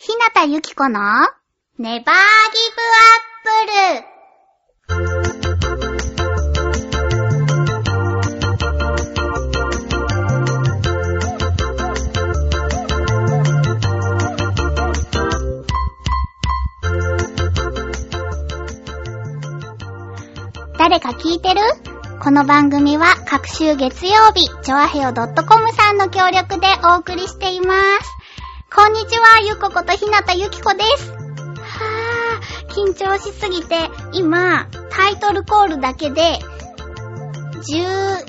ひなたゆきこのネバーギブアップル誰か聞いてる？この番組は各週月曜日、ちょわへよ .com さんの協力でお送りしています。こんにちは、ゆこことひなたゆきこです。はぁ、緊張しすぎて、今、タイトルコールだけで、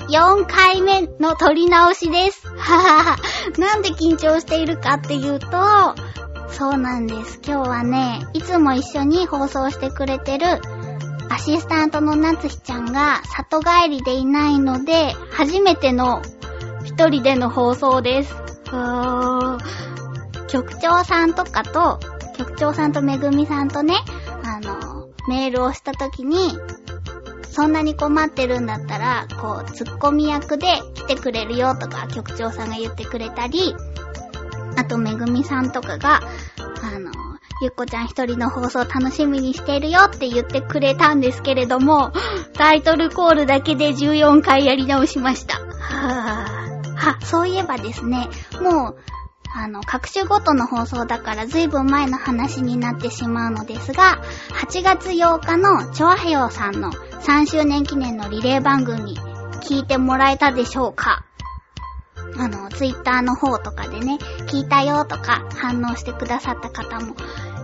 14回目の撮り直しです。はぁ、なんで緊張しているかっていうと、そうなんです。今日はね、いつも一緒に放送してくれてる、アシスタントのなつひちゃんが里帰りでいないので、初めての一人での放送です。うー局長さんとかと、局長さんとめぐみさんとね、あの、メールをしたときに、そんなに困ってるんだったら、こう、ツッコミ役で来てくれるよとか、局長さんが言ってくれたり、あとめぐみさんとかが、あの、ゆっこちゃん一人の放送楽しみにしてるよって言ってくれたんですけれども、タイトルコールだけで14回やり直しました。はぁ。は、そういえばですね、もう、あの、各種ごとの放送だからずいぶん前の話になってしまうのですが、8月8日のチョアヘヨさんの3周年記念のリレー番組、聞いてもらえたでしょうか？あの、ツイッターの方とかでね、聞いたよとか反応してくださった方も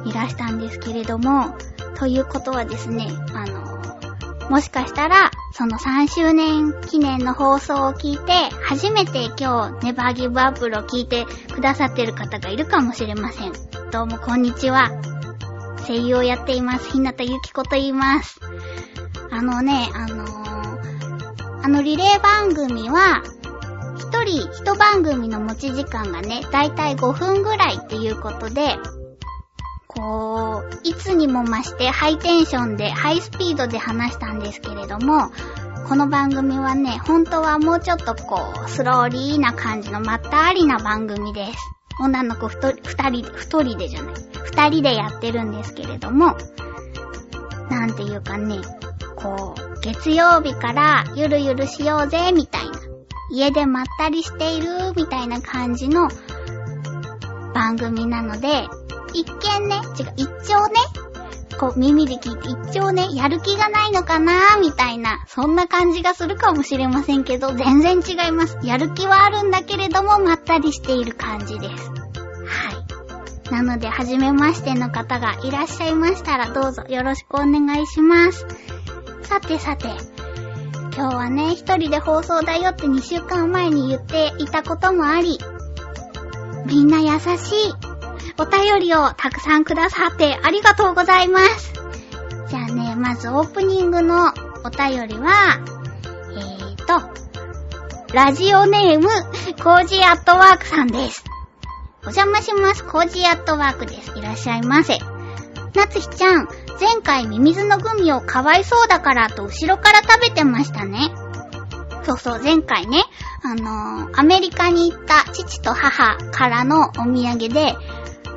いらしたんですけれども、ということはですね、あの、もしかしたら、その3周年記念の放送を聞いて、初めて今日、ネバーギブアップルを聞いてくださってる方がいるかもしれません。どうもこんにちは。声優をやっています。ひなたゆきこと言います。あのね、あのー、あのリレー番組は、一人一番組の持ち時間がね、だいたい5分ぐらいっていうことで、こう、いつにも増してハイテンションで、ハイスピードで話したんですけれども、この番組はね、本当はもうちょっとこう、スローリーな感じのまったりな番組です。女の子二人で、一人でじゃない、二人でやってるんですけれども、なんていうかね、こう、月曜日からゆるゆるしようぜ、みたいな。家でまったりしている、みたいな感じの番組なので、一見ね、違う、一丁ね、こう耳で聞いて一丁ね、やる気がないのかなーみたいな、そんな感じがするかもしれませんけど、全然違います。やる気はあるんだけれども、まったりしている感じです。はい。なので、はじめましての方がいらっしゃいましたら、どうぞよろしくお願いします。さてさて、今日はね、一人で放送だよって2週間前に言っていたこともあり、みんな優しい。お便りをたくさんくださってありがとうございます。じゃあね、まずオープニングのお便りは、えーと、ラジオネーム、コージーアットワークさんです。お邪魔します。コージーアットワークです。いらっしゃいませ。なつひちゃん、前回ミミズのグミをかわいそうだからと後ろから食べてましたね。そうそう、前回ね、あのー、アメリカに行った父と母からのお土産で、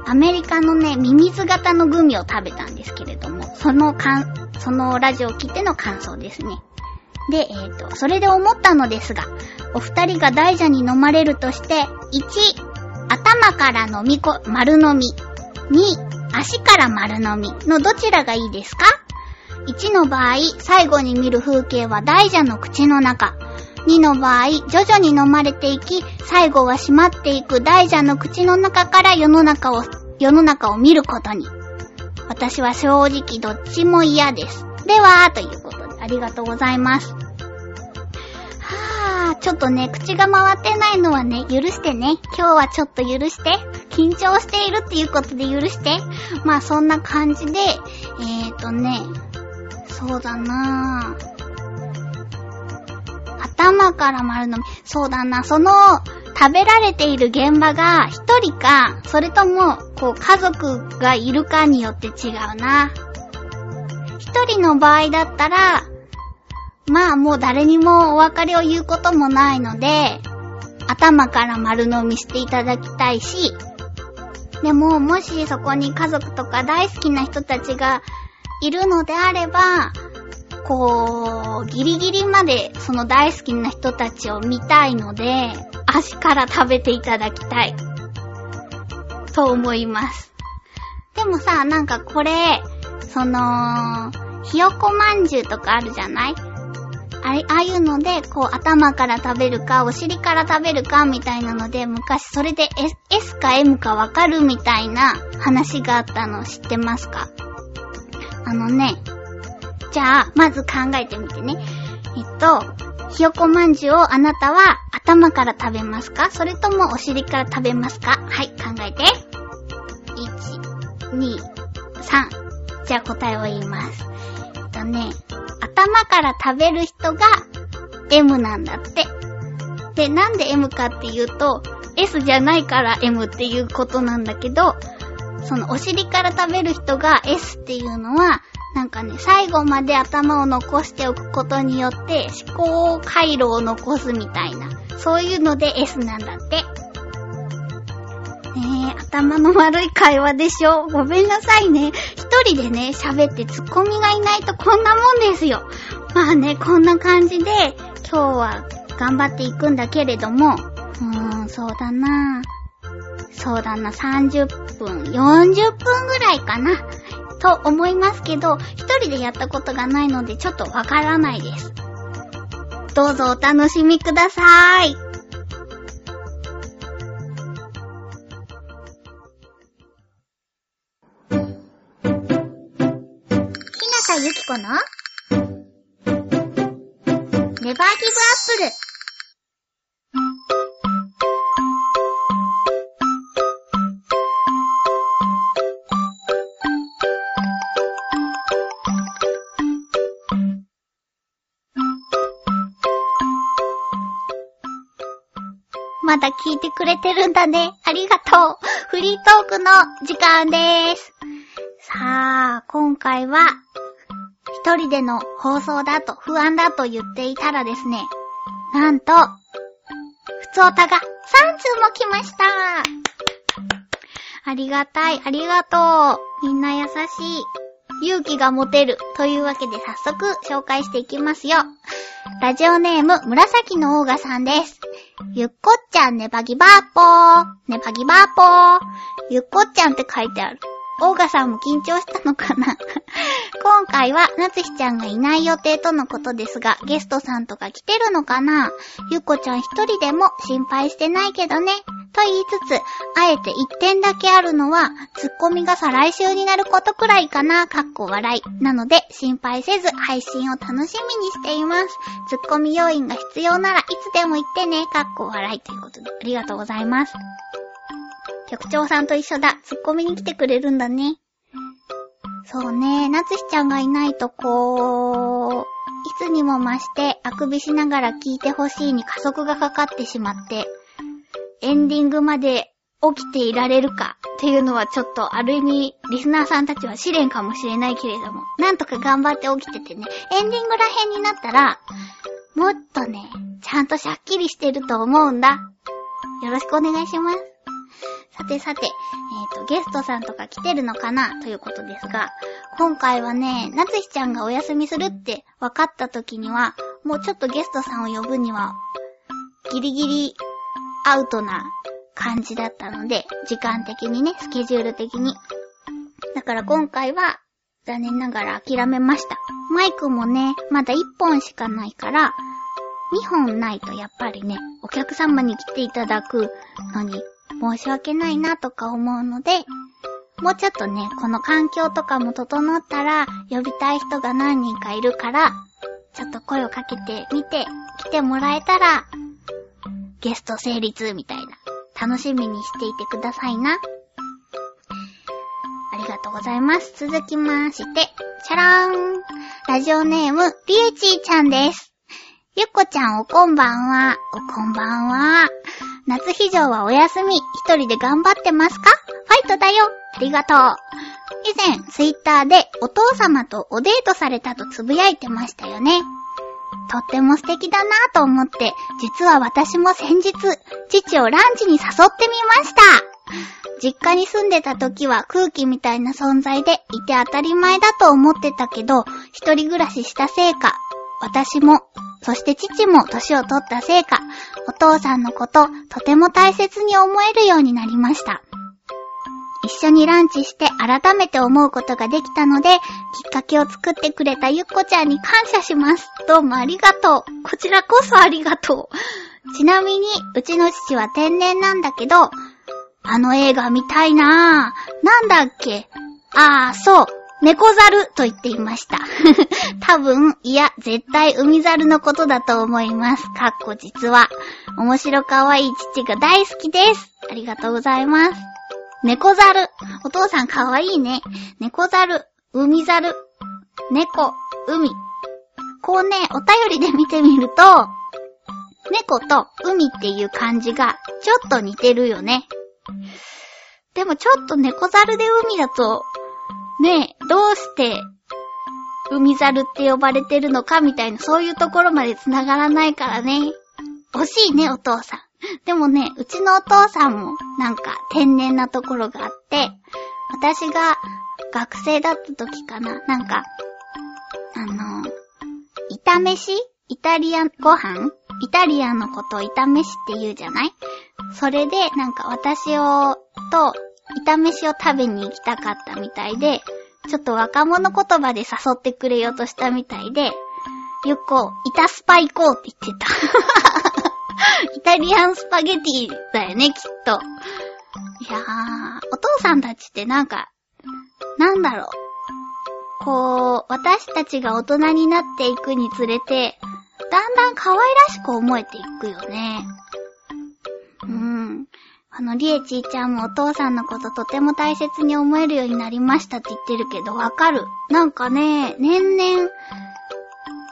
アメリカのね、ミミズ型のグミを食べたんですけれども、そのかん、そのラジオを聞いての感想ですね。で、えっ、と、それで思ったのですが、お二人が大蛇に飲まれるとして、1、頭から飲みこ、丸飲み。2、足から丸飲みのどちらがいいですか ?1 の場合、最後に見る風景は大蛇の口の中。2の場合、徐々に飲まれていき、最後は閉まっていく大蛇の口の中から世の中を、世の中を見ることに。私は正直どっちも嫌です。では、ということで、ありがとうございます。はぁ、ちょっとね、口が回ってないのはね、許してね。今日はちょっと許して。緊張しているっていうことで許して。まあ、そんな感じで、えーとね、そうだなぁ。頭から丸飲み。そうだな、その、食べられている現場が一人か、それとも、こう、家族がいるかによって違うな。一人の場合だったら、まあもう誰にもお別れを言うこともないので、頭から丸飲みしていただきたいし、でも、もしそこに家族とか大好きな人たちがいるのであれば、こう、ギリギリまでその大好きな人たちを見たいので、足から食べていただきたい。と思います。でもさ、なんかこれ、その、ひよこまんじゅうとかあるじゃない？あれ、ああいうので、こう、頭から食べるか、お尻から食べるか、みたいなので、昔それで S, S か M かわかるみたいな話があったの知ってますか？あのね、じゃあ、まず考えてみてね。えっと、ひよこまんじゅうをあなたは頭から食べますか？それともお尻から食べますか？はい、考えて。1、2、3。じゃあ答えを言います。えっとね、頭から食べる人が M なんだって。で、なんで M かっていうと、S じゃないから M っていうことなんだけど、そのお尻から食べる人が S っていうのは、なんかね、最後まで頭を残しておくことによって思考回路を残すみたいな、そういうので S なんだって。ねえ、頭の悪い会話でしょ？ごめんなさいね。一人でね、喋ってツッコミがいないとこんなもんですよ。まあね、こんな感じで、今日は頑張っていくんだけれども、うーん、そうだなぁそうだな、30分、40分ぐらいかな。と思いますけど、一人でやったことがないのでちょっとわからないです。どうぞお楽しみくださーい。ひなたゆきこのネバーギブアップルまだ聞いてくれてるんだね。ありがとう。フリートークの時間でーす。さあ、今回は、一人での放送だと不安だと言っていたらですね、なんと、ふつおたが3通も来ました。ありがたい、ありがとう。みんな優しい。勇気が持てる。というわけで早速紹介していきますよ。ラジオネーム、紫のオーガさんです。ゆっこっちゃんねばぎばーぽー。ねばぎばーぽー。ゆっこっちゃんって書いてある。オーガさんも緊張したのかな？今回は、なつひちゃんがいない予定とのことですが、ゲストさんとか来てるのかな？ゆっこちゃん一人でも心配してないけどね。と言いつつ、あえて一点だけあるのは、ツッコミが再来週になることくらいかな、かっこ笑い。なので、心配せず配信を楽しみにしています。ツッコミ要員が必要ならいつでも言ってね、かっこ笑い。ということで、ありがとうございます。局長さんと一緒だ。ツッコミに来てくれるんだね。そうね、なつしちゃんがいないとこう、いつにも増してあくびしながら聞いてほしいに加速がかかってしまって、エンディングまで起きていられるかっていうのはちょっとある意味リスナーさんたちは試練かもしれないけれども、なんとか頑張って起きててね、エンディングら辺になったら、もっとね、ちゃんとしゃっきりしてると思うんだ。よろしくお願いします。さてさて、えっ、ー、と、ゲストさんとか来てるのかなということですが、今回はね、なつひちゃんがお休みするって分かった時には、もうちょっとゲストさんを呼ぶには、ギリギリアウトな感じだったので、時間的にね、スケジュール的に。だから今回は、残念ながら諦めました。マイクもね、まだ1本しかないから、2本ないとやっぱりね、お客様に来ていただくのに申し訳ないなとか思うので、もうちょっとね、この環境とかも整ったら、呼びたい人が何人かいるから、ちょっと声をかけてみて、来てもらえたら、ゲスト成立みたいな、楽しみにしていてくださいな。ありがとうございます。続きまして、チャラーン。ラジオネーム、リュウチーちゃんです。ゆっこちゃんおこんばんは。おこんばんは。夏非常はお休み、一人で頑張ってますか？ファイトだよありがとう。以前、ツイッターでお父様とおデートされたとつぶやいてましたよね。とっても素敵だなぁと思って、実は私も先日、父をランチに誘ってみました。実家に住んでた時は空気みたいな存在でいて当たり前だと思ってたけど、一人暮らししたせいか、私も、そして父も年を取ったせいか、お父さんのこと、とても大切に思えるようになりました。一緒にランチして改めて思うことができたので、きっかけを作ってくれたゆっこちゃんに感謝します。どうもありがとう。こちらこそありがとう。ちなみに、うちの父は天然なんだけど、あの映画見たいなぁ。なんだっけ？ああ、そう。猫猿と言っていました。多分、いや、絶対海猿のことだと思います。かっこ実は。面白かわいい父が大好きです。ありがとうございます。猫猿。お父さんかわいいね。猫猿、海猿、猫、海。こうね、お便りで見てみると、猫と海っていう漢字がちょっと似てるよね。でもちょっと猫猿で海だと、ねえ、どうして海猿って呼ばれてるのかみたいな、そういうところまで繋がらないからね。惜しいね、お父さん。でもね、うちのお父さんもなんか天然なところがあって、私が学生だった時かな、なんか、あの、炒飯？イタリアンご飯？イタリアンのことを炒飯って言うじゃない？それで、なんか私を、と、炒飯を食べに行きたかったみたいで、ちょっと若者言葉で誘ってくれようとしたみたいで、よっこ、イタスパ行こうって言ってた。イタリアンスパゲティだよね、きっと。いやー、お父さんたちってなんか、なんだろう。こう、私たちが大人になっていくにつれて、だんだん可愛らしく思えていくよね。うん。あの、りえちーちゃんもお父さんのこととても大切に思えるようになりましたって言ってるけど、わかる。なんかね、年々、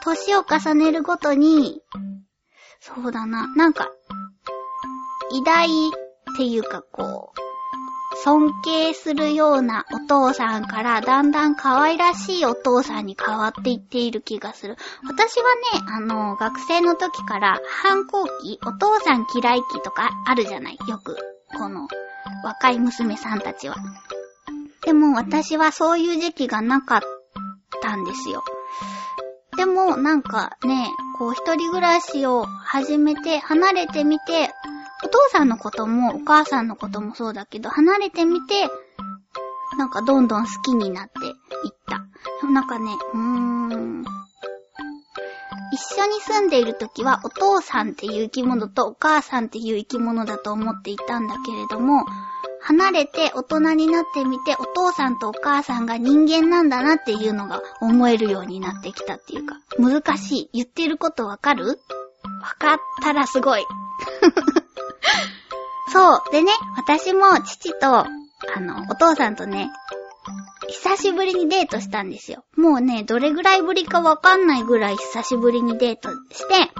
年を重ねるごとに、そうだな、なんか、偉大っていうかこう、尊敬するようなお父さんからだんだん可愛らしいお父さんに変わっていっている気がする。私はね、あの、学生の時から反抗期、お父さん嫌い期とかあるじゃないよく。この、若い娘さんたちは。でも私はそういう時期がなかったんですよ。でも、なんかね、こう一人暮らしを始めて、離れてみて、お父さんのこともお母さんのこともそうだけど、離れてみて、なんかどんどん好きになっていった。なんかね、うーん。一緒に住んでいる時はお父さんっていう生き物とお母さんっていう生き物だと思っていたんだけれども、離れて大人になってみてお父さんとお母さんが人間なんだなっていうのが思えるようになってきたっていうか、難しい。言ってることわかる？わかったらすごい。そう。でね、私も父と、あの、お父さんとね、久しぶりにデートしたんですよ。もうね、どれぐらいぶりかわかんないぐらい久しぶりにデートして、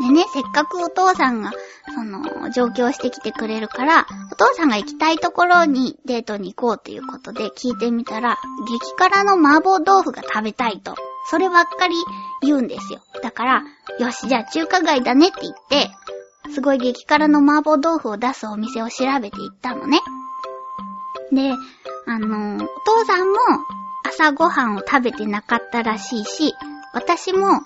でね、せっかくお父さんが、その、上京してきてくれるから、お父さんが行きたいところにデートに行こうということで聞いてみたら、激辛の麻婆豆腐が食べたいと。そればっかり言うんですよ。だから、よし、じゃあ中華街だねって言って、すごい激辛の麻婆豆腐を出すお店を調べて行ったのね。で、あの、お父さんも朝ごはんを食べてなかったらしいし、私も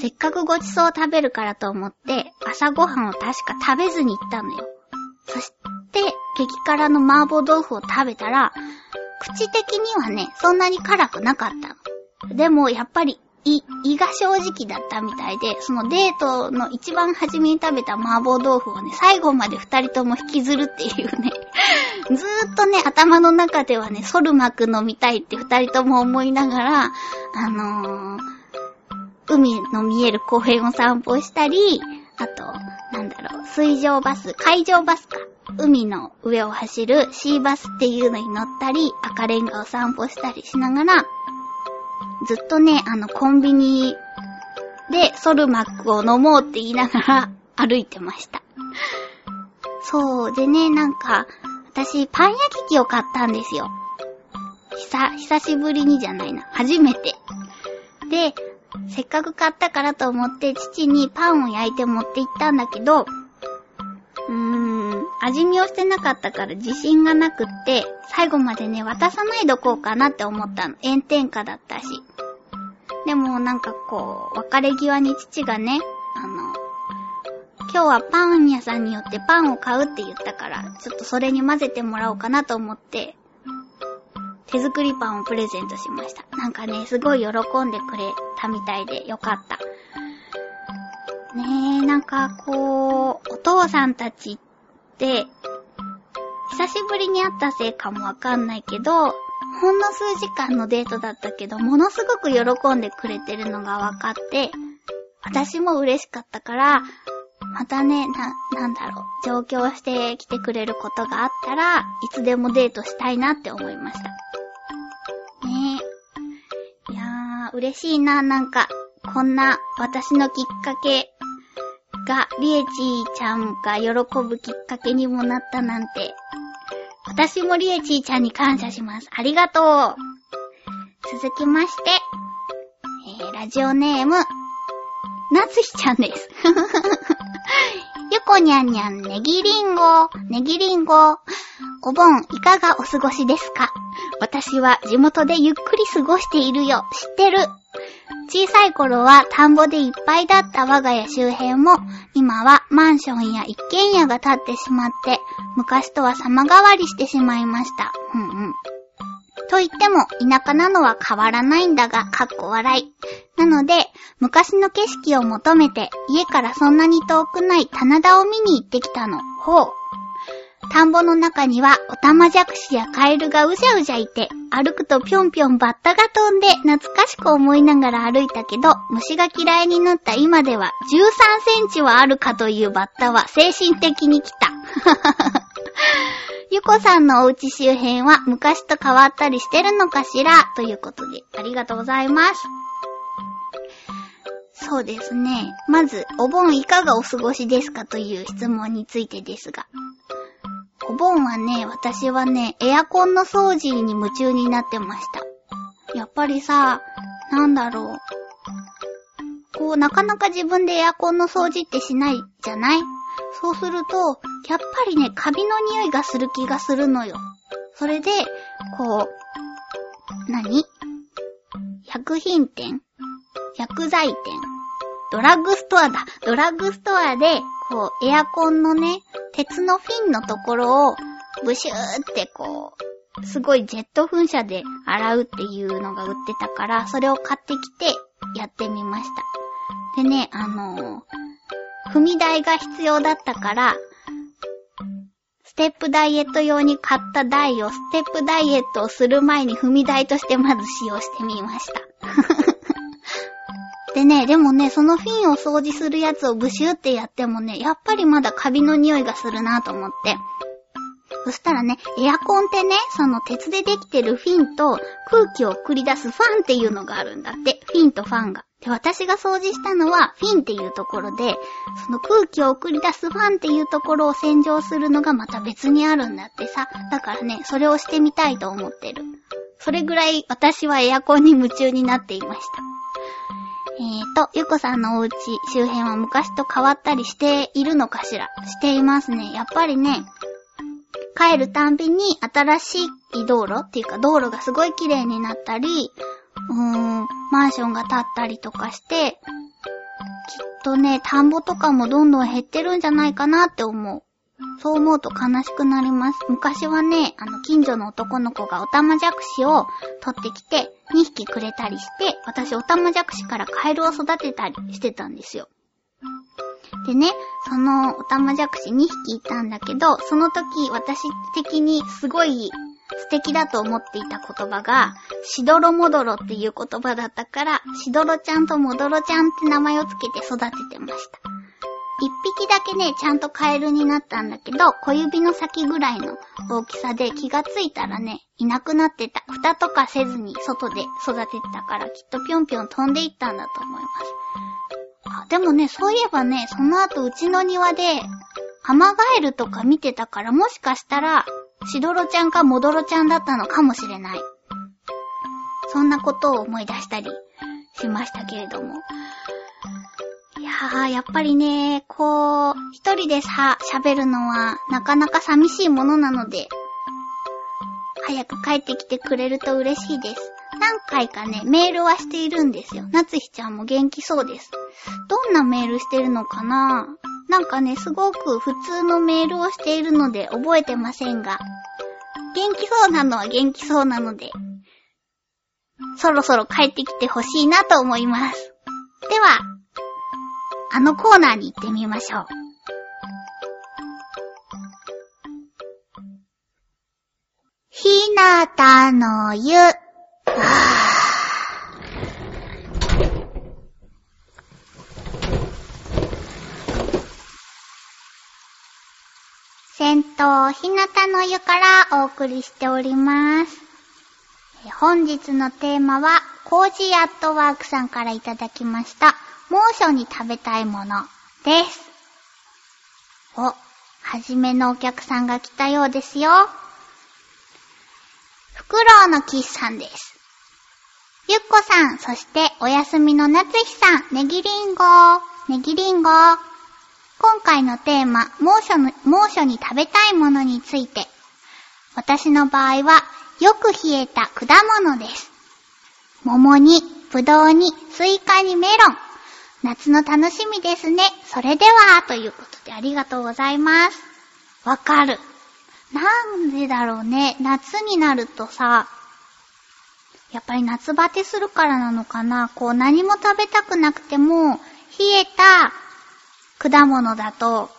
せっかくごちそう食べるからと思って朝ごはんを確か食べずに行ったのよ。そして、激辛の麻婆豆腐を食べたら、口的にはね、そんなに辛くなかったの。でも、やっぱり胃、胃が正直だったみたいで、そのデートの一番初めに食べた麻婆豆腐をね、最後まで二人とも引きずるっていうね、ずーっとね、頭の中ではね、ソルマク飲みたいって二人とも思いながら、あのー、海の見える公園を散歩したり、あと、なんだろう、水上バス、海上バスか。海の上を走るシーバスっていうのに乗ったり、赤レンガを散歩したりしながら、ずっとね、あの、コンビニでソルマックを飲もうって言いながら歩いてました。そう、でね、なんか、私、パン焼き器を買ったんですよ。久、久しぶりにじゃないな。初めて。で、せっかく買ったからと思って父にパンを焼いて持って行ったんだけど、うーん、味見をしてなかったから自信がなくって、最後までね、渡さないどこうかなって思ったの。炎天下だったし。でもなんかこう、別れ際に父がね、あの、今日はパン屋さんによってパンを買うって言ったから、ちょっとそれに混ぜてもらおうかなと思って、手作りパンをプレゼントしました。なんかね、すごい喜んでくれたみたいでよかった。ねえ、なんかこう、お父さんたちって、久しぶりに会ったせいかもわかんないけど、ほんの数時間のデートだったけど、ものすごく喜んでくれてるのがわかって、私も嬉しかったから、またね、な、なんだろう、上京してきてくれることがあったらいつでもデートしたいなって思いました。嬉しいな、なんか、こんな私のきっかけが、リエチーちゃんが喜ぶきっかけにもなったなんて。私もリエチーちゃんに感謝します。ありがとう。続きまして、えー、ラジオネーム、なつひちゃんです。ゆこにゃんにゃん、ネギリンゴ、ネギリンゴ。お盆、いかがお過ごしですか？私は地元でゆっくり過ごしているよ。知ってる。小さい頃は田んぼでいっぱいだった我が家周辺も、今はマンションや一軒家が建ってしまって、昔とは様変わりしてしまいました。うんうん。と言っても、田舎なのは変わらないんだが、かっこ笑い。なので、昔の景色を求めて、家からそんなに遠くない棚田を見に行ってきたの。ほう。田んぼの中には、オタマジャクシやカエルがうじゃうじゃいて、歩くとぴょんぴょんバッタが飛んで、懐かしく思いながら歩いたけど、虫が嫌いになった今では、13センチはあるかというバッタは精神的に来た。ゆこさんのお家周辺は昔と変わったりしてるのかしらということで、ありがとうございます。そうですね。まず、お盆いかがお過ごしですかという質問についてですが。お盆はね、私はね、エアコンの掃除に夢中になってました。やっぱりさ、なんだろう。こう、なかなか自分でエアコンの掃除ってしないじゃない？そうすると、やっぱりね、カビの匂いがする気がするのよ。それで、こう、何？薬品店？薬剤店？ドラッグストアだ。ドラッグストアで、こう、エアコンのね、鉄のフィンのところを、ブシューってこう、すごいジェット噴射で洗うっていうのが売ってたから、それを買ってきてやってみました。でね、あのー、踏み台が必要だったから、ステップダイエット用に買った台をステップダイエットをする前に踏み台としてまず使用してみました。でね、でもね、そのフィンを掃除するやつをブシューってやってもね、やっぱりまだカビの匂いがするなと思って。そしたらね、エアコンってね、その鉄でできてるフィンと空気を送り出すファンっていうのがあるんだって。フィンとファンが。で、私が掃除したのはフィンっていうところで、その空気を送り出すファンっていうところを洗浄するのがまた別にあるんだってさ。だからね、それをしてみたいと思ってる。それぐらい私はエアコンに夢中になっていました。えーと、ゆこさんのお家周辺は昔と変わったりしているのかしら？していますね。やっぱりね、帰るたんびに新しい道路っていうか道路がすごい綺麗になったり、うーん、マンションが建ったりとかして、きっとね、田んぼとかもどんどん減ってるんじゃないかなって思う。そう思うと悲しくなります。昔はね、あの、近所の男の子がオタマジャクシを取ってきて、2匹くれたりして、私オタマジャクシからカエルを育てたりしてたんですよ。でね、そのオタマジャクシ2匹いたんだけど、その時私的にすごい素敵だと思っていた言葉が、しどろもどろっていう言葉だったから、しどろちゃんともどろちゃんって名前をつけて育ててました。一匹だけね、ちゃんとカエルになったんだけど、小指の先ぐらいの大きさで気がついたらね、いなくなってた。蓋とかせずに外で育ててたから、きっとぴょんぴょん飛んでいったんだと思います。あ、でもね、そういえばね、その後うちの庭で、アマガエルとか見てたから、もしかしたら、シドロちゃんかモドロちゃんだったのかもしれない。そんなことを思い出したりしましたけれども。いやー、やっぱりね、こう、一人でさ、喋るのは、なかなか寂しいものなので、早く帰ってきてくれると嬉しいです。何回かね、メールはしているんですよ。なつひちゃんも元気そうです。どんなメールしてるのかな？なんかね、すごく普通のメールをしているので覚えてませんが、元気そうなのは元気そうなので、そろそろ帰ってきてほしいなと思います。では、あのコーナーに行ってみましょう。ひなたの湯。銭湯ひなたの湯からお送りしております。本日のテーマは、コージーアットワークさんからいただきました、猛暑に食べたいものです。お、はじめのお客さんが来たようですよ。フクロウのキスさんです。ゆっこさん、そしてお休みのなつひさん、ネギリンゴ、ネギリンゴ。今回のテーマ、猛暑の、猛暑に食べたいものについて。私の場合は、よく冷えた果物です。桃に、ぶどうに、スイカにメロン。夏の楽しみですね。それでは、ということでありがとうございます。わかる。なんでだろうね。夏になるとさ、やっぱり夏バテするからなのかな。こう何も食べたくなくても、冷えた果物だと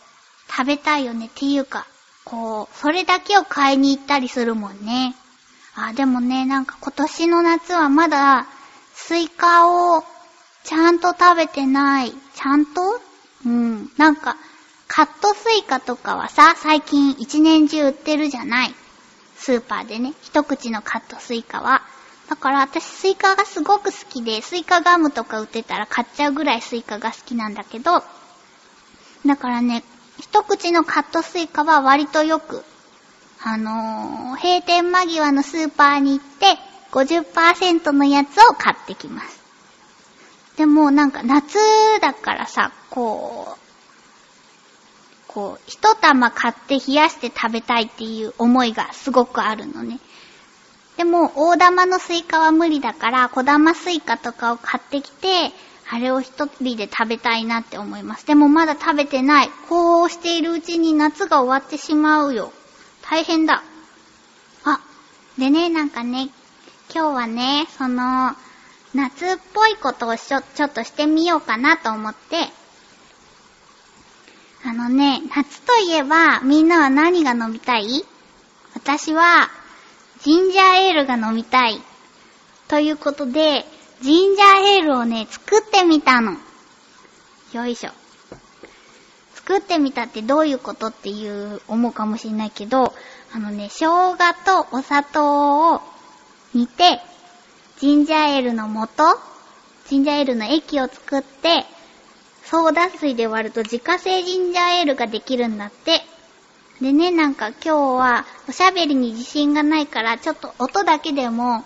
食べたいよねっていうか、こう、それだけを買いに行ったりするもんね。あ、でもね、なんか今年の夏はまだスイカをちゃんと食べてない。ちゃんと？うん。なんか、カットスイカとかはさ、最近一年中売ってるじゃない。スーパーでね、一口のカットスイカは。だから私スイカがすごく好きで、スイカガムとか売ってたら買っちゃうぐらいスイカが好きなんだけど、だからね、一口のカットスイカは割とよく、あのー、閉店間際のスーパーに行って、50%のやつを買ってきます。でもなんか夏だからさ、こう、こう、一玉買って冷やして食べたいっていう思いがすごくあるのね。でも、大玉のスイカは無理だから、小玉スイカとかを買ってきて、あれを一人で食べたいなって思います。でもまだ食べてない。こうしているうちに夏が終わってしまうよ。大変だ。あ、でね、なんかね、今日はね、その、夏っぽいことをちょ、ちょっとしてみようかなと思って、あのね、夏といえば、みんなは何が飲みたい？私は、ジンジャーエールが飲みたい。ということで、ジンジャーエールをね、作ってみたの。よいしょ。作ってみたってどういうことっていう思うかもしれないけど、あのね、生姜とお砂糖を煮て、ジンジャーエールの素、ジンジャーエールの液を作って、ソーダ水で割ると自家製ジンジャーエールができるんだって。でね、なんか今日はおしゃべりに自信がないから、ちょっと音だけでも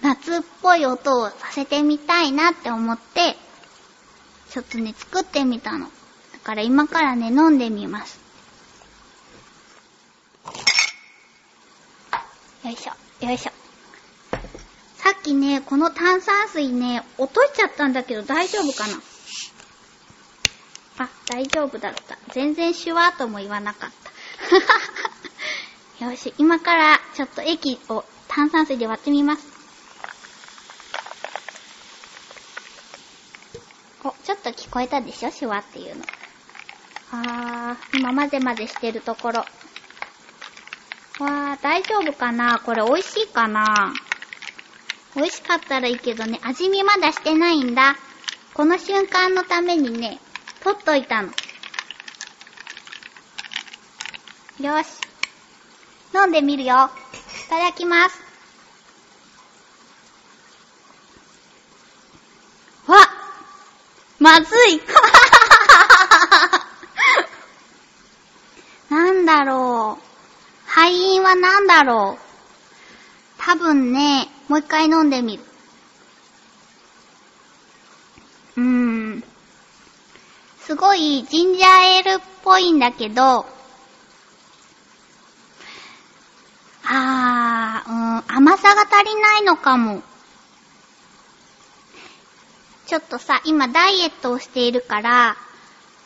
夏っぽい音をさせてみたいなって思って、ちょっとね、作ってみたの。だから今からね、飲んでみます。よいしょ、よいしょ。さっきね、この炭酸水ね、落としちゃったんだけど大丈夫かな？あ、大丈夫だった。全然シュワーとも言わなかった。よし、今からちょっと液を炭酸水で割ってみます。お、ちょっと聞こえたでしょ？シュワっていうの。あー、今混ぜ混ぜしてるところ。わー、大丈夫かな？これ美味しいかな？美味しかったらいいけどね、味見まだしてないんだ。この瞬間のためにね、取っといたの。よし。飲んでみるよ。いただきます。わまずい なんだろう。敗因はなんだろう。多分ね、もう一回飲んでみる。うーん。すごいジンジャーエールっぽいんだけど、あー、うん、甘さが足りないのかも。ちょっとさ、今ダイエットをしているから、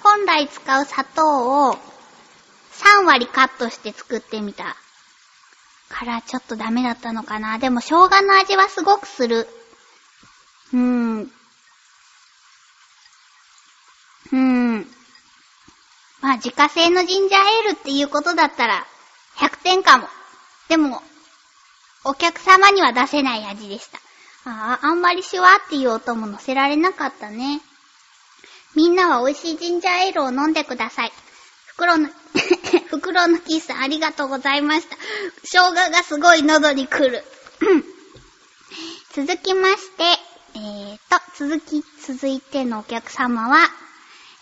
本来使う砂糖を3割カットして作ってみた。からちょっとダメだったのかな。でも生姜の味はすごくする。うーん。うーん。まあ自家製のジンジャーエールっていうことだったら100点かも。でも、お客様には出せない味でした。ああ、あんまりシュワっていう音も乗せられなかったね。みんなは美味しいジンジャーエールを飲んでください。袋の、袋のキスありがとうございました。生姜がすごい喉に来る。続きまして、えーと、続き、続いてのお客様は、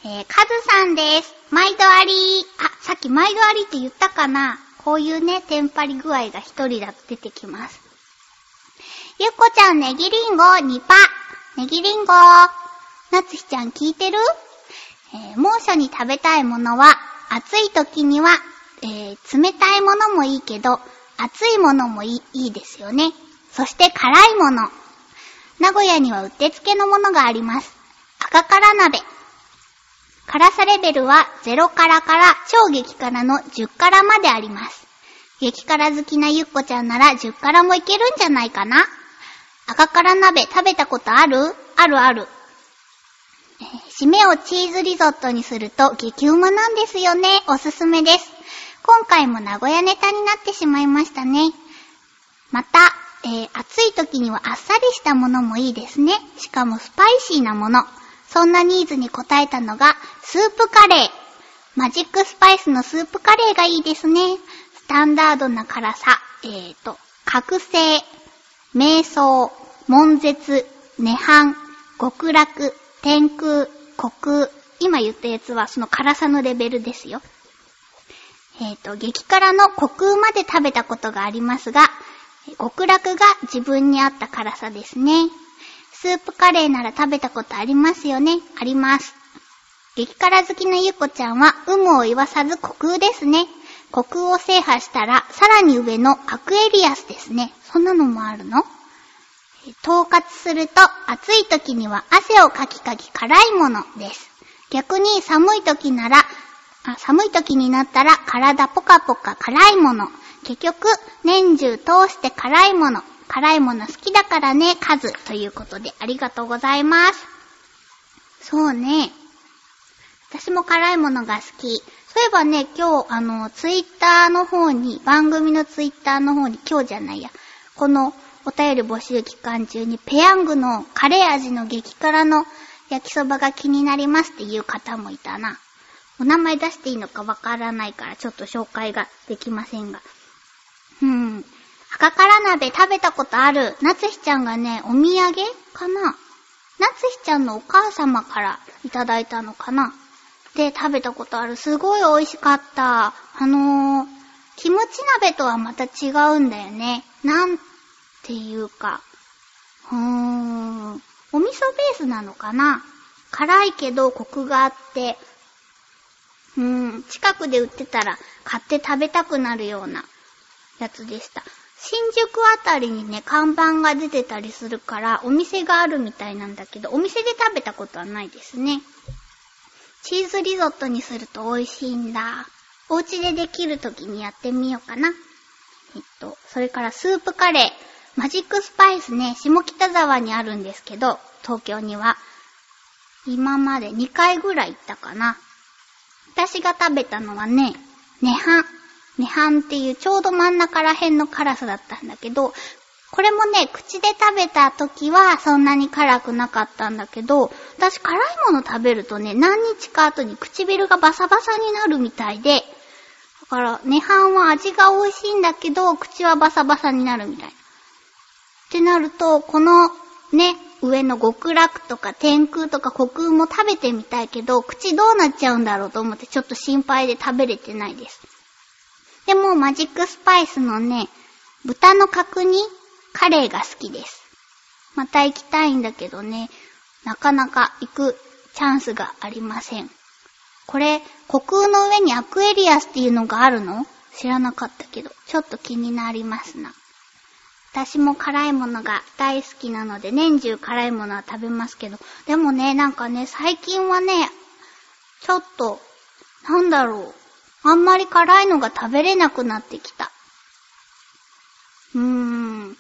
えー、カズさんです。毎度ありあ、さっき毎度ありって言ったかなこういうね、テンパり具合が一人だと出てきます。ゆっこちゃん、ネギリンゴ、2パ。ネギリンゴ。なつひちゃん聞いてる？えー、猛暑に食べたいものは、暑い時には、えー、冷たいものもいいけど、熱いものもいいいいですよね。そして辛いもの。名古屋にはうってつけのものがあります。赤辛鍋。辛さレベルは0辛から超激辛の10辛まであります。激辛好きなゆっこちゃんなら10辛もいけるんじゃないかな赤辛鍋食べたことある？あるある。締めをチーズリゾットにすると激うまなんですよね。おすすめです。今回も名古屋ネタになってしまいましたね。また、えー、暑い時にはあっさりしたものもいいですね。しかもスパイシーなもの。そんなニーズに応えたのが、スープカレー。マジックスパイスのスープカレーがいいですね。スタンダードな辛さ。えーと、覚醒、瞑想、悶絶、涅槃、極楽、天空、虚空。今言ったやつはその辛さのレベルですよ。えっ、ー、と、激辛の虚空まで食べたことがありますが、極楽が自分に合った辛さですね。スープカレーなら食べたことありますよねあります。激辛好きなゆっこちゃんは、有無を言わさず虚空ですね。虚空を制覇したら、さらに上のアクエリアスですね。そんなのもあるの？統括すると、暑い時には汗をかきかき辛いものです。逆に寒い時なら、あ寒い時になったら体ポカポカ辛いもの。結局、年中通して辛いもの。辛いもの好きだからね、数。ということで、ありがとうございます。そうね。私も辛いものが好き。そういえばね、今日、あの、ツイッターの方に、番組のツイッターの方に、今日じゃないや、このお便り募集期間中に、ペヤングのカレー味の激辛の焼きそばが気になりますっていう方もいたな。お名前出していいのかわからないから、ちょっと紹介ができませんが。うん。赤辛鍋食べたことある。なつひちゃんがね、お土産かな？なつひちゃんのお母様からいただいたのかな？で、食べたことある。すごい美味しかった。あのー、キムチ鍋とはまた違うんだよね。なんていうか。うーん。お味噌ベースなのかな？辛いけどコクがあって、うーん、近くで売ってたら買って食べたくなるようなやつでした。新宿あたりにね、看板が出てたりするから、お店があるみたいなんだけど、お店で食べたことはないですね。チーズリゾットにすると美味しいんだ。お家でできる時にやってみようかな。えっと、それからスープカレー。マジックスパイスね、下北沢にあるんですけど、東京には。今まで2回ぐらい行ったかな。私が食べたのはね、涅槃。涅槃っていうちょうど真ん中ら辺の辛さだったんだけど、これもね、口で食べた時はそんなに辛くなかったんだけど、私辛いもの食べるとね、何日か後に唇がバサバサになるみたいで、だから、涅槃は味が美味しいんだけど、口はバサバサになるみたい。ってなると、このね、上の極楽とか天空とか虚空も食べてみたいけど、口どうなっちゃうんだろうと思ってちょっと心配で食べれてないです。でも、マジックスパイスのね、豚の角煮カレーが好きです。また行きたいんだけどね、なかなか行くチャンスがありません。これ、虚空の上にアクエリアスっていうのがあるの？知らなかったけど、ちょっと気になりますな。私も辛いものが大好きなので、年中辛いものは食べますけど、でもね、なんかね、最近はね、ちょっと、なんだろう。あんまり辛いのが食べれなくなってきた。うーん。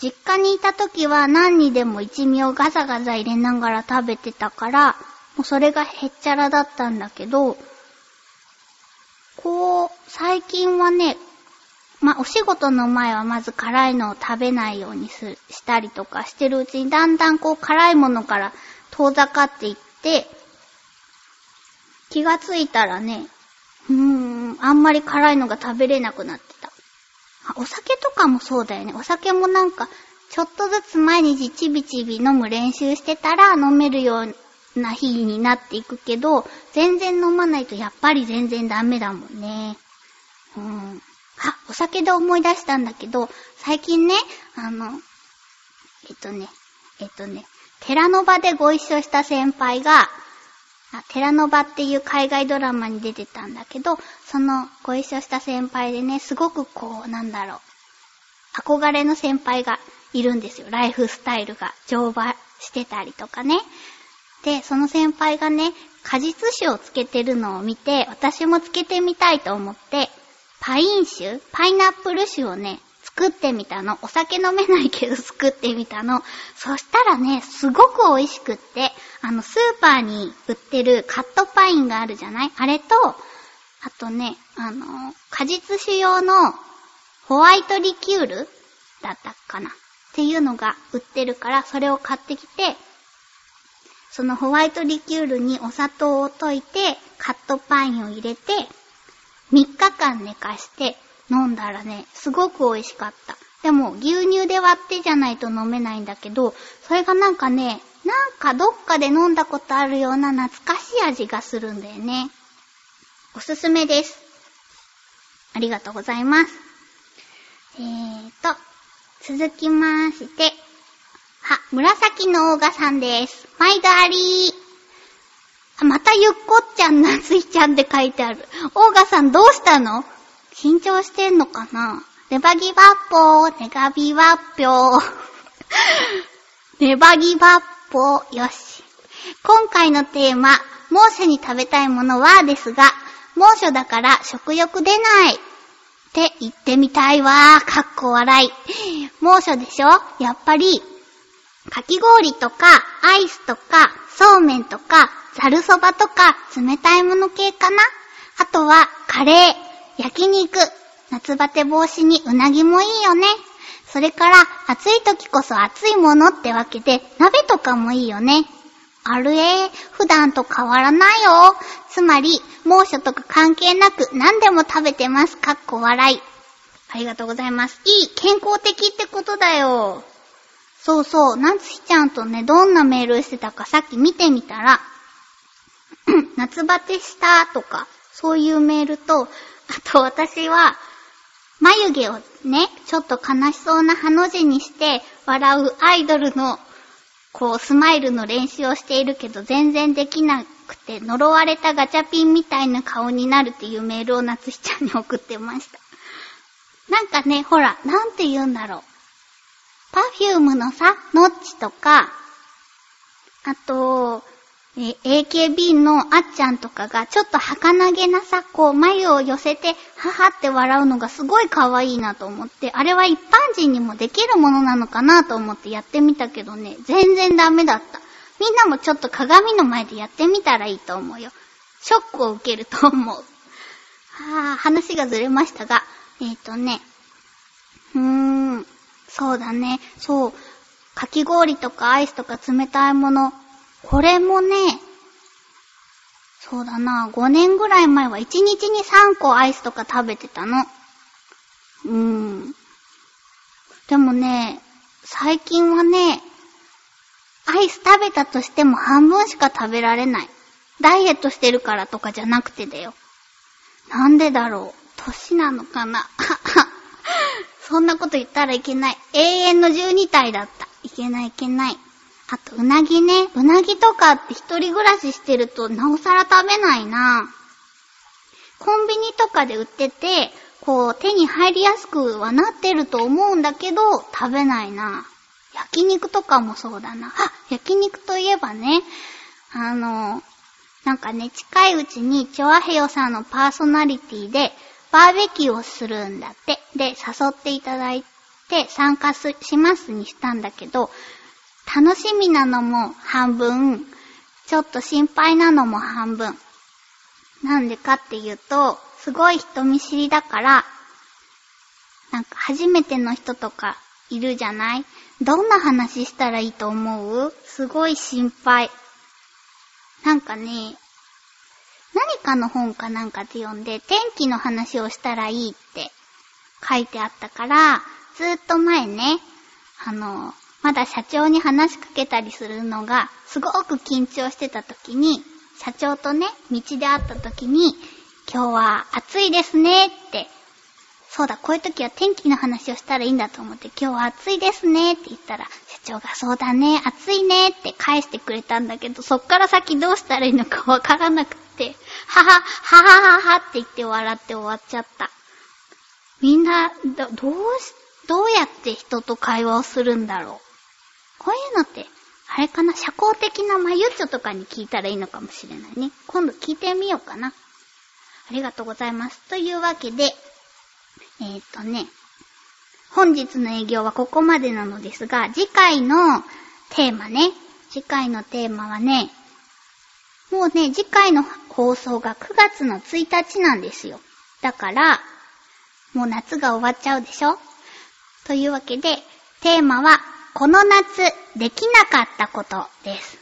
実家にいた時は何にでも一味をガサガサ入れながら食べてたから、もうそれがへっちゃらだったんだけど、こう、最近はね、まあ、お仕事の前はまず辛いのを食べないようにすしたりとかしてるうちにだんだんこう辛いものから遠ざかっていって、気がついたらね、うーん、あんまり辛いのが食べれなくなってた。お酒とかもそうだよね。お酒もなんか、ちょっとずつ毎日ちびちび飲む練習してたら飲めるような日になっていくけど、全然飲まないとやっぱり全然ダメだもんね。うん。あ、お酒で思い出したんだけど、最近ね、あの、えっとね、えっとね、寺の場でご一緒した先輩が、あ、寺の場っていう海外ドラマに出てたんだけど、そのご一緒した先輩でね、すごくこう、なんだろう、憧れの先輩がいるんですよ。ライフスタイルが乗馬してたりとかね。で、その先輩がね、果実酒をつけてるのを見て、私もつけてみたいと思って、パイン酒パイナップル酒をね、作ってみたの。お酒飲めないけど作ってみたの。そしたらね、すごく美味しくって、あの、スーパーに売ってるカットパインがあるじゃない？あれと、あとね、あの、果実酒用のホワイトリキュールだったかな？っていうのが売ってるから、それを買ってきて、そのホワイトリキュールにお砂糖を溶いて、カットパインを入れて、3日間寝かして飲んだらね、すごく美味しかった。でも、牛乳で割ってじゃないと飲めないんだけど、それがなんかね、なんかどっかで飲んだことあるような懐かしい味がするんだよね。おすすめです。ありがとうございます。えーと、続きまして、は、紫のオーガさんです。毎度ありー。またゆっこっちゃん、なついちゃんって書いてある。オーガさんどうしたの？緊張してんのかな？ネバギバッポー、ネガビワッピョー。ネバギバッポー、よし。今回のテーマ、猛暑に食べたいものはですが、猛暑だから食欲出ない。って言ってみたいわー、かっこ笑い。猛暑でしょ？やっぱり、かき氷とか、アイスとか、そうめんとか、ざるそばとか、冷たいもの系かな？あとは、カレー、焼肉、夏バテ防止にうなぎもいいよね。それから、暑い時こそ暑いものってわけで、鍋とかもいいよね。あるえ、普段と変わらないよ。つまり、猛暑とか関係なく何でも食べてます。かっこ笑い。ありがとうございます。いい、健康的ってことだよ。そうそう、なつひちゃんとね、どんなメールしてたかさっき見てみたら、夏バテしたとか、そういうメールと、あと私は、眉毛をね、ちょっと悲しそうなハの字にして笑うアイドルの、こう、スマイルの練習をしているけど全然できなくて、呪われたガチャピンみたいな顔になるっていうメールを夏日ちゃんに送ってました。なんかね、ほら、なんて言うんだろう。パフュームのさ、ノッチとか、あと、え AKB のあっちゃんとかがちょっと儚げなさ、こう眉を寄せて、ははって笑うのがすごい可愛いなと思って、あれは一般人にもできるものなのかなと思ってやってみたけどね、全然ダメだった。みんなもちょっと鏡の前でやってみたらいいと思うよ。ショックを受けると思う。はぁ、話がずれましたが、えっ、ー、とね、うーん、そうだね、そう、かき氷とかアイスとか冷たいもの、これもね、そうだな、5年ぐらい前は1日に3個アイスとか食べてたの。うーん。でもね、最近はね、アイス食べたとしても半分しか食べられない。ダイエットしてるからとかじゃなくてだよ。なんでだろう。歳なのかな そんなこと言ったらいけない。永遠の12体だった。いけないいけない。あと、うなぎね。うなぎとかって一人暮らししてるとなおさら食べないな。コンビニとかで売ってて、こう手に入りやすくはなってると思うんだけど、食べないな。焼肉とかもそうだな。あ、焼肉といえばね、あの、なんかね、近いうちに、チョアヘヨさんのパーソナリティで、バーベキューをするんだって。で、誘っていただいて、参加しますにしたんだけど、楽しみなのも半分、ちょっと心配なのも半分。なんでかっていうと、すごい人見知りだから、なんか初めての人とかいるじゃない？どんな話したらいいと思う？すごい心配。なんかね、かの本かなんかで読んで、天気の話をしたらいいって書いてあったから、ずーっと前ね、あの、まだ社長に話しかけたりするのが、すごく緊張してた時に、社長とね、道で会った時に、今日は暑いですねって、そうだ、こういう時は天気の話をしたらいいんだと思って、今日は暑いですねって言ったら、社長がそうだね、暑いねって返してくれたんだけど、そっから先どうしたらいいのかわからなくって、はは、ははははって言って笑って終わっちゃった。みんな、ど、どうし、どうやって人と会話をするんだろう。こういうのって、あれかな？社交的なマユッチョとかに聞いたらいいのかもしれないね。今度聞いてみようかな。ありがとうございます。というわけで、えー、っとね、本日の営業はここまでなのですが、次回のテーマね、次回のテーマはね、もうね、次回の放送が9月の1日なんですよ。だから、もう夏が終わっちゃうでしょ？というわけで、テーマは、この夏できなかったことです。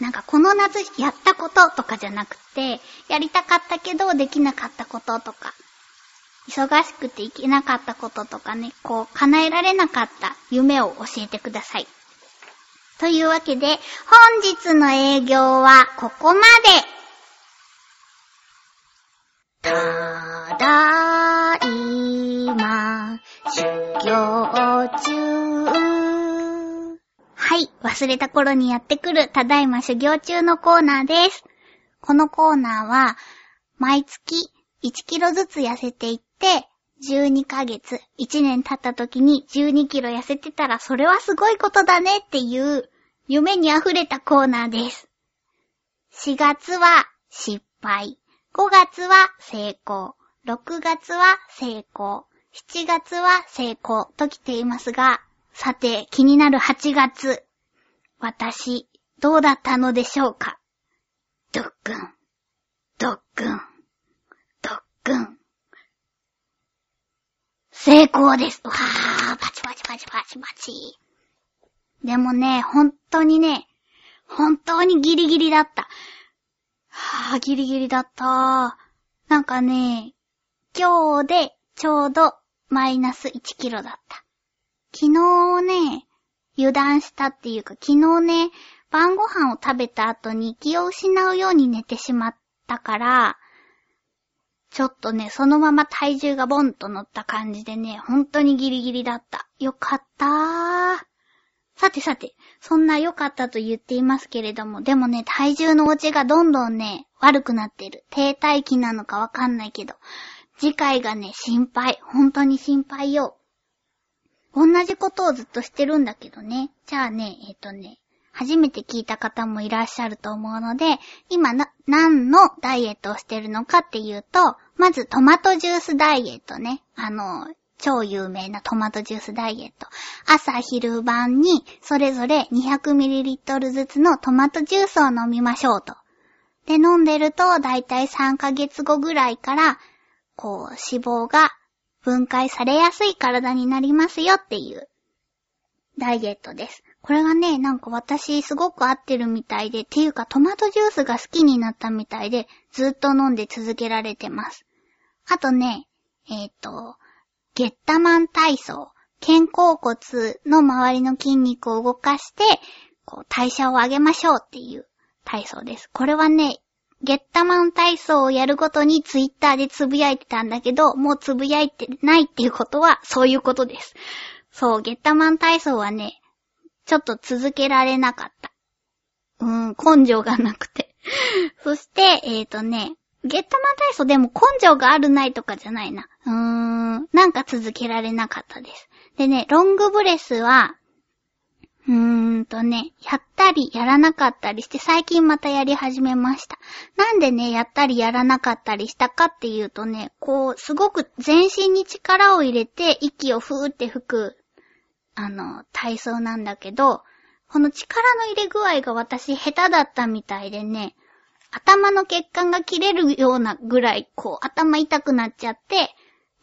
なんかこの夏やったこととかじゃなくて、やりたかったけどできなかったこととか、忙しくて行けなかったこととかね、こう叶えられなかった夢を教えてください。というわけで、本日の営業はここまで。ただいま、修行中。はい、忘れた頃にやってくる、ただいま修行中のコーナーです。このコーナーは、毎月1キロずつ痩せていって、12ヶ月、1年経った時に12キロ痩せてたらそれはすごいことだねっていう夢に溢れたコーナーです。4月は失敗、5月は成功、6月は成功、7月は成功と来ていますが、さて気になる8月、私、どうだったのでしょうか？ドックン、ドックン、ドックン。成功です。わー、パチパチパチパチパチ。でもね、本当にね、本当にギリギリだった。はぁ、ギリギリだった。なんかね、今日でちょうどマイナス1キロだった。昨日ね、油断したっていうか、昨日ね、晩ご飯を食べた後に気を失うように寝てしまったから、ちょっとね、そのまま体重がボンと乗った感じでね、本当にギリギリだった。よかったー。さてさて、そんな良かったと言っていますけれども、でもね、体重の落ちがどんどんね、悪くなってる。停滞期なのかわかんないけど、次回がね、心配。本当に心配よ。同じことをずっとしてるんだけどね。じゃあね、えっ、ー、とね、初めて聞いた方もいらっしゃると思うので、今な、何のダイエットをしてるのかっていうと、まずトマトジュースダイエットね。あの、超有名なトマトジュースダイエット。朝昼晩にそれぞれ 200ml ずつのトマトジュースを飲みましょうと。で、飲んでるとだいたい3ヶ月後ぐらいから、こう、脂肪が分解されやすい体になりますよっていうダイエットです。これがね、なんか私すごく合ってるみたいで、っていうかトマトジュースが好きになったみたいで、ずっと飲んで続けられてます。あとね、えっ、ー、と、ゲッタマン体操。肩甲骨の周りの筋肉を動かして、こう代謝を上げましょうっていう体操です。これはね、ゲッタマン体操をやるごとにツイッターでつぶやいてたんだけど、もうつぶやいてないっていうことはそういうことです。そう、ゲッタマン体操はね、ちょっと続けられなかった。うーん、根性がなくて。そして、えっ、ー、とね、ゲッタマン体操でも根性があるないとかじゃないな。うーん、なんか続けられなかったです。でね、ロングブレスは、うーんとね、やったりやらなかったりして最近またやり始めました。なんでね、やったりやらなかったりしたかっていうとね、こう、すごく全身に力を入れて息をふーって吹く、あの、体操なんだけど、この力の入れ具合が私下手だったみたいでね、頭の血管が切れるようなぐらい、こう、頭痛くなっちゃって、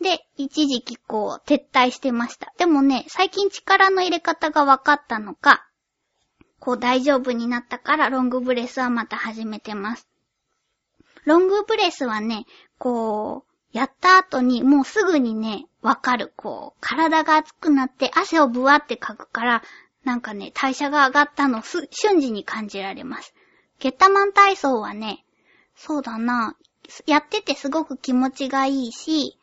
で、一時期こう、撤退してました。でもね、最近力の入れ方が分かったのか、こう大丈夫になったからロングブレスはまた始めてます。ロングブレスはね、こう、やった後にもうすぐにね、わかる。こう、体が熱くなって汗をブワってかくから、なんかね、代謝が上がったの瞬時に感じられます。ゲッタマン体操はね、そうだな、やっててすごく気持ちがいいし、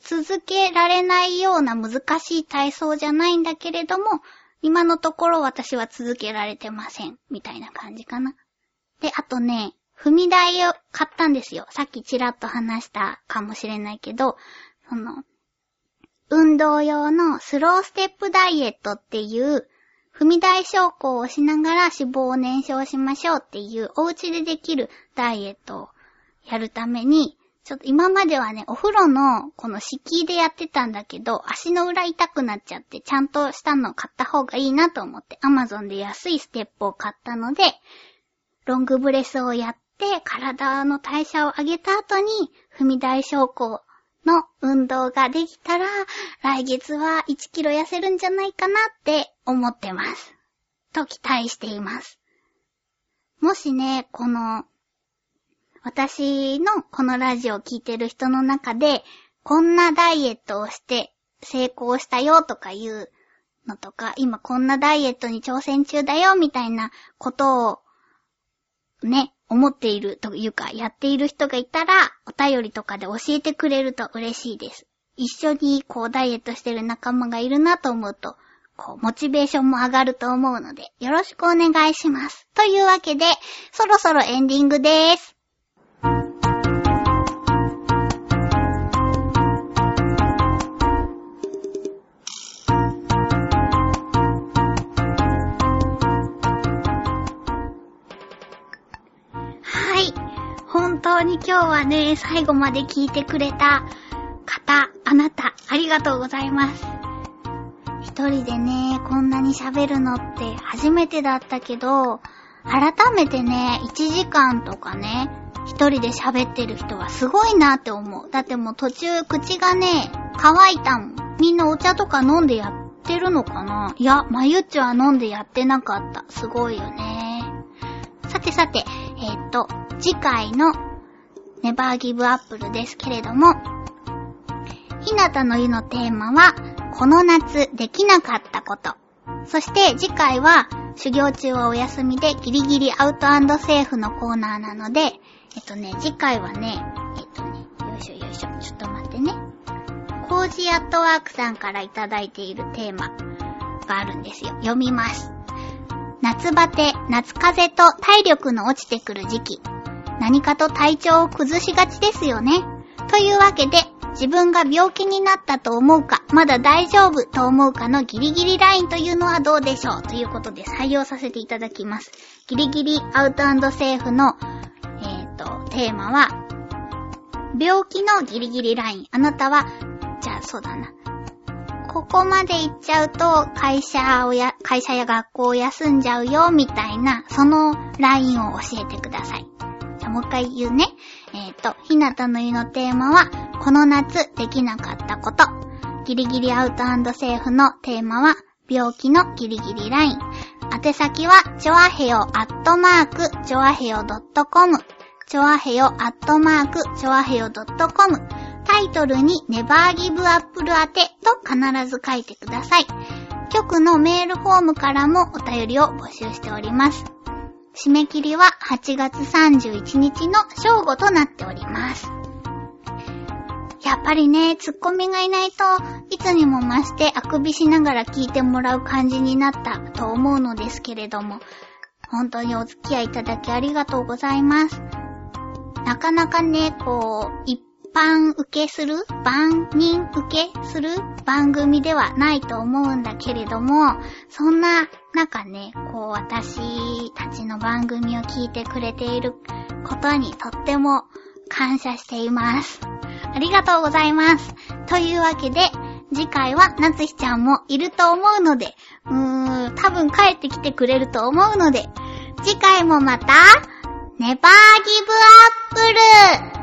続けられないような難しい体操じゃないんだけれども、今のところ私は続けられてません。みたいな感じかな。で、あとね、踏み台を買ったんですよ。さっきちらっと話したかもしれないけど、その、運動用のスローステップダイエットっていう踏み台昇降をしながら脂肪を燃焼しましょうっていうお家でできるダイエットをやるために、ちょっと今まではね、お風呂のこの敷居でやってたんだけど、足の裏痛くなっちゃって、ちゃんとしたのを買った方がいいなと思って、アマゾンで安いステップを買ったので、ロングブレスをやって、体の代謝を上げた後に、踏み台昇降の運動ができたら、来月は1キロ痩せるんじゃないかなって思ってます。と期待しています。もしね、この、私のこのラジオを聴いてる人の中で、こんなダイエットをして成功したよとかいうのとか、今こんなダイエットに挑戦中だよみたいなことをね、思っているというか、やっている人がいたら、お便りとかで教えてくれると嬉しいです。一緒にこうダイエットしてる仲間がいるなと思うと、こう、モチベーションも上がると思うので、よろしくお願いします。というわけで、そろそろエンディングでーす。当に今日はね、最後まで聞いてくれた方、あなた、ありがとうございます。一人でね、こんなに喋るのって初めてだったけど、改めてね、1時間とかね、一人で喋ってる人はすごいなって思う。だってもう途中口がね、乾いたもん。みんなお茶とか飲んでやってるのかないや、まゆっちは飲んでやってなかった。すごいよね。さてさて、えー、っと、次回のネバーギブアップルですけれども、ひなたの湯のテーマは、この夏できなかったこと。そして次回は、修行中はお休みでギリギリアウトセーフのコーナーなので、えっとね、次回はね、えっとね、よいしょよいしょ、ちょっと待ってね。コージアットワークさんからいただいているテーマがあるんですよ。読みます。夏バテ、夏風と体力の落ちてくる時期。何かと体調を崩しがちですよね。というわけで、自分が病気になったと思うか、まだ大丈夫と思うかのギリギリラインというのはどうでしょう？ということで採用させていただきます。ギリギリアウトセーフの、えっ、ー、と、テーマは、病気のギリギリライン。あなたは、じゃあそうだな。ここまで行っちゃうと、会社をや、会社や学校を休んじゃうよ、みたいな、そのラインを教えてください。もう一回言うね。えっ、ー、と、ひなたの湯のテーマは、この夏できなかったこと。ギリギリアウトセーフのテーマは、病気のギリギリライン。宛先は、ちょあへよアットマーク、ちょあへよ .com。ちょあへよアットマーク、ちょあへよ .com。タイトルにネバーギブアップル宛てと必ず書いてください。局のメールフォームからもお便りを募集しております。締め切りは8月31日の正午となっております。やっぱりね、ツッコミがいないといつにも増してあくびしながら聞いてもらう感じになったと思うのですけれども、本当にお付き合いいただきありがとうございます。なかなかね、こう、一般受けする万人受けする番組ではないと思うんだけれども、そんな中ね、こう私たちの番組を聞いてくれていることにとっても感謝しています。ありがとうございます。というわけで、次回はなつひちゃんもいると思うので、うーん、多分帰ってきてくれると思うので、次回もまた、ネバーギブアップル